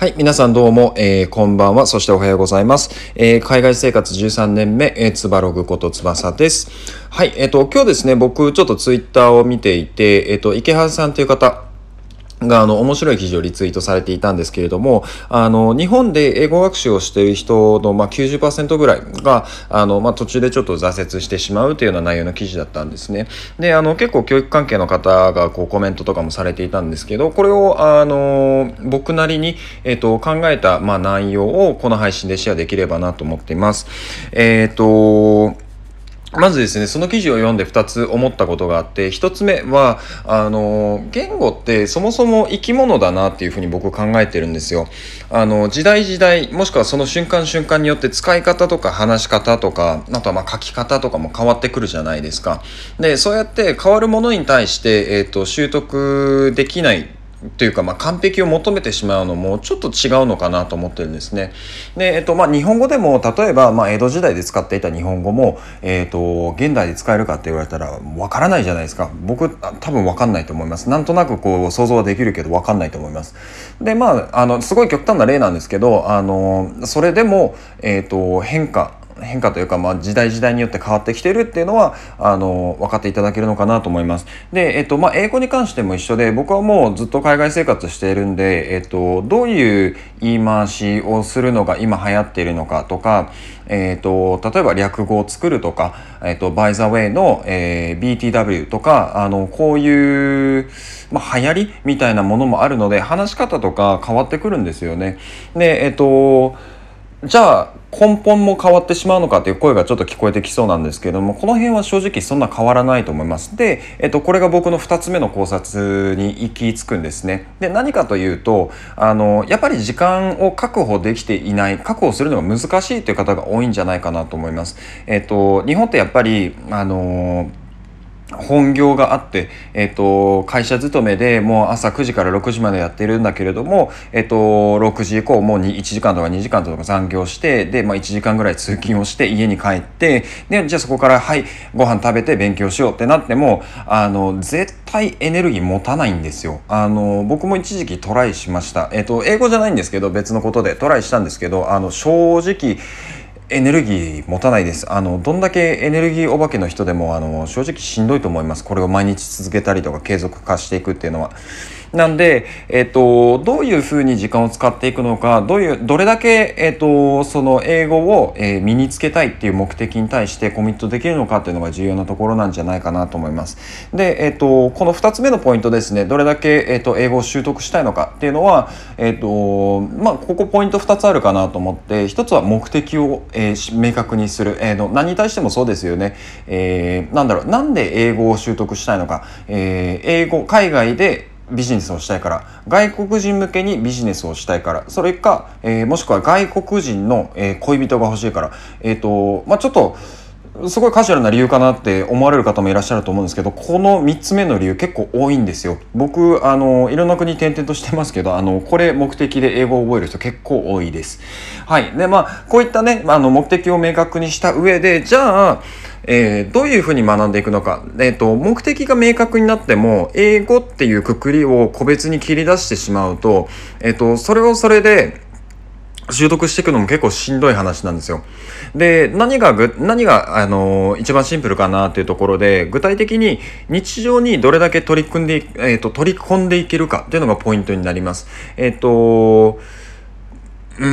はい。皆さんどうも、えー、こんばんは。そしておはようございます。えー、海外生活13年目、えー、つばログことつばさです。はい。えっ、ー、と、今日ですね、僕、ちょっとツイッターを見ていて、えっ、ー、と、池原さんという方、が、あの、面白い記事をリツイートされていたんですけれども、あの、日本で英語学習をしている人の、まあ、90%ぐらいが、あの、まあ、途中でちょっと挫折してしまうというような内容の記事だったんですね。で、あの、結構教育関係の方が、こう、コメントとかもされていたんですけど、これを、あの、僕なりに、えっ、と、考えた、まあ、内容を、この配信でシェアできればなと思っています。えっ、と、まずですね、その記事を読んで2つ思ったことがあって、1つ目は、あの、言語ってそもそも生き物だなっていうふうに僕考えてるんですよ。あの、時代時代、もしくはその瞬間瞬間によって使い方とか話し方とか、あとはま書き方とかも変わってくるじゃないですか。で、そうやって変わるものに対して、えっ、ー、と、習得できないというか、まあ、完璧を求めてしまうのもちょっと違うのかなと思ってるんですね。で、えっと、まあ、日本語でも、例えば、まあ、江戸時代で使っていた日本語も、えっと、現代で使えるかって言われたら、わからないじゃないですか。僕、多分わかんないと思います。なんとなくこう、想像はできるけど、わかんないと思います。で、まあ、あの、すごい極端な例なんですけど、あの、それでも、えっと、変化、変化というか、まあ、時代時代によって変わってきてるっていうのはあの分かっていただけるのかなと思います。で、えっとまあ、英語に関しても一緒で僕はもうずっと海外生活しているんで、えっと、どういう言い回しをするのが今流行っているのかとか、えっと、例えば略語を作るとか、えっと、by the way の、えー、BTW とかあのこういう、まあ、流行りみたいなものもあるので話し方とか変わってくるんですよね。で、えっとじゃあ根本も変わってしまうのかという声がちょっと聞こえてきそうなんですけれどもこの辺は正直そんな変わらないと思います。で、えっと、これが僕の2つ目の考察に行き着くんですね。で何かというとあのやっぱり時間を確保できていない確保するのが難しいという方が多いんじゃないかなと思います。えっと日本ってやっぱりあの本業があって、えっ、と、会社勤めでもう朝9時から6時までやってるんだけれども、えっ、と、6時以降もう1時間とか2時間とか残業して、で、まあ1時間ぐらい通勤をして家に帰って、で、じゃあそこから、はい、ご飯食べて勉強しようってなっても、あの、絶対エネルギー持たないんですよ。あの、僕も一時期トライしました。えっ、と、英語じゃないんですけど、別のことでトライしたんですけど、あの、正直、エネルギー持たないです。あの、どんだけエネルギーお化けの人でも、あの、正直しんどいと思います。これを毎日続けたりとか継続化していくっていうのは。なんで、えっ、と、どういうふうに時間を使っていくのか、どういう、どれだけ、えっ、と、その英語を、え、身につけたいっていう目的に対してコミットできるのかっていうのが重要なところなんじゃないかなと思います。で、えっ、と、この2つ目のポイントですね、どれだけ、えっ、と、英語を習得したいのかっていうのは、えっ、と、まあ、ここポイント2つあるかなと思って、1つは目的を、えー、明確にする。えー、の何に対してもそうですよね。えー、なんだろう、なんで英語を習得したいのか。えー、英語、海外でビジネスをしたいから外国人向けにビジネスをしたいからそれか、えー、もしくは外国人の、えー、恋人が欲しいから。えっ、ー、とまあちょっとすごいカジュアルな理由かなって思われる方もいらっしゃると思うんですけどこの3つ目の理由結構多いんですよ。僕あのいろんな国転々としてますけどあのこれ目的で英語を覚える人結構多いです。はい。でまあこういったねあの目的を明確にした上でじゃあえー、どういうふうに学んでいくのか、えーと、目的が明確になっても英語っていうくくりを個別に切り出してしまうと,、えーと、それをそれで習得していくのも結構しんどい話なんですよ。で、何がぐ、何が、あのー、一番シンプルかなっていうところで、具体的に日常にどれだけ取り組んで、えっ、ー、と、取り込んでいけるかっていうのがポイントになります。えっ、ー、とうー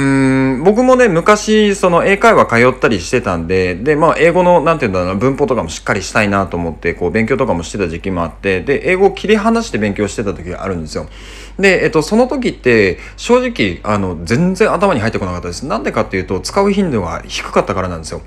ん僕もね昔その英会話通ったりしてたんででまあ英語のなんていうんだろうな文法とかもしっかりしたいなと思ってこう勉強とかもしてた時期もあってで英語を切り離して勉強してた時があるんですよ。でえっとその時って正直あの全然頭に入ってこなかったです。なんでかっていうと使う頻度が低かったからなんですよ。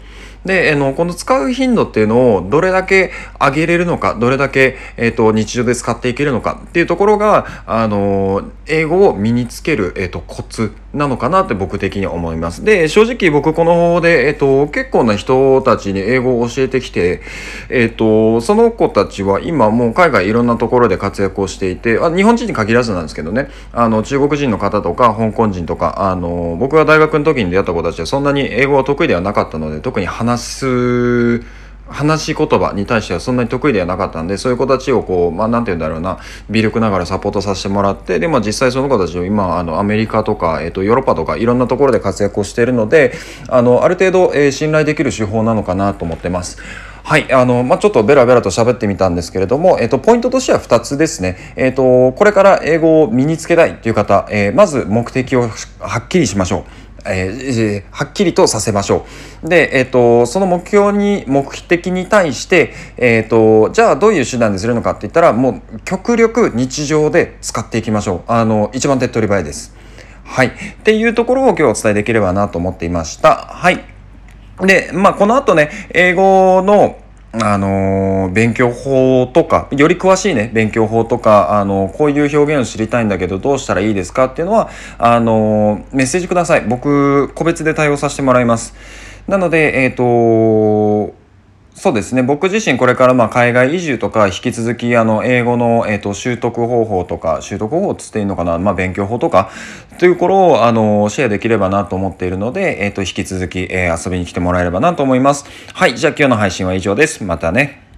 で、あの、この使う頻度っていうのをどれだけ上げれるのか、どれだけ、えっ、ー、と、日常で使っていけるのかっていうところが、あの、英語を身につける、えっ、ー、と、コツなのかなって僕的に思います。で、正直僕この方で、えっ、ー、と、結構な人たちに英語を教えてきて、えっ、と、その子たちは今もう海外いろんなところで活躍をしていて、あ日本人に限らずなんですけどね、あの、中国人の方とか、香港人とか、あの、僕が大学の時に出会った子たちはそんなに英語は得意ではなかったので、特に話話す話し言葉に対してはそんなに得意ではなかったんでそういう子たちをこうまあなんて言うんだろうな微力ながらサポートさせてもらってでまあ実際その子たちを今あのアメリカとか、えー、とヨーロッパとかいろんなところで活躍をしているのであのある程度、えー、信頼できる手法なのかなと思ってます。はい。あの、まあ、ちょっとベラベラと喋ってみたんですけれども、えっ、と、ポイントとしては2つですね。えっ、と、これから英語を身につけたいという方、えー、まず目的をはっきりしましょう。えー、はっきりとさせましょう。で、えっ、ー、と、その目標に、目的に対して、えっ、ー、と、じゃあどういう手段でするのかって言ったら、もう極力日常で使っていきましょう。あの、一番手っ取り早いです。はい。っていうところを今日お伝えできればなと思っていました。はい。で、まあ、この後ね、英語の、あのー、勉強法とか、より詳しいね、勉強法とか、あのー、こういう表現を知りたいんだけど、どうしたらいいですかっていうのは、あのー、メッセージください。僕、個別で対応させてもらいます。なので、えっ、とそうですね僕自身これからまあ海外移住とか引き続きあの英語の、えー、と習得方法とか習得方法っつっていいのかな、まあ、勉強法とかというところをあのシェアできればなと思っているので、えー、と引き続き、え、遊びに来てもらえればなと思います。はいじゃあ今日の配信は以上です。またね。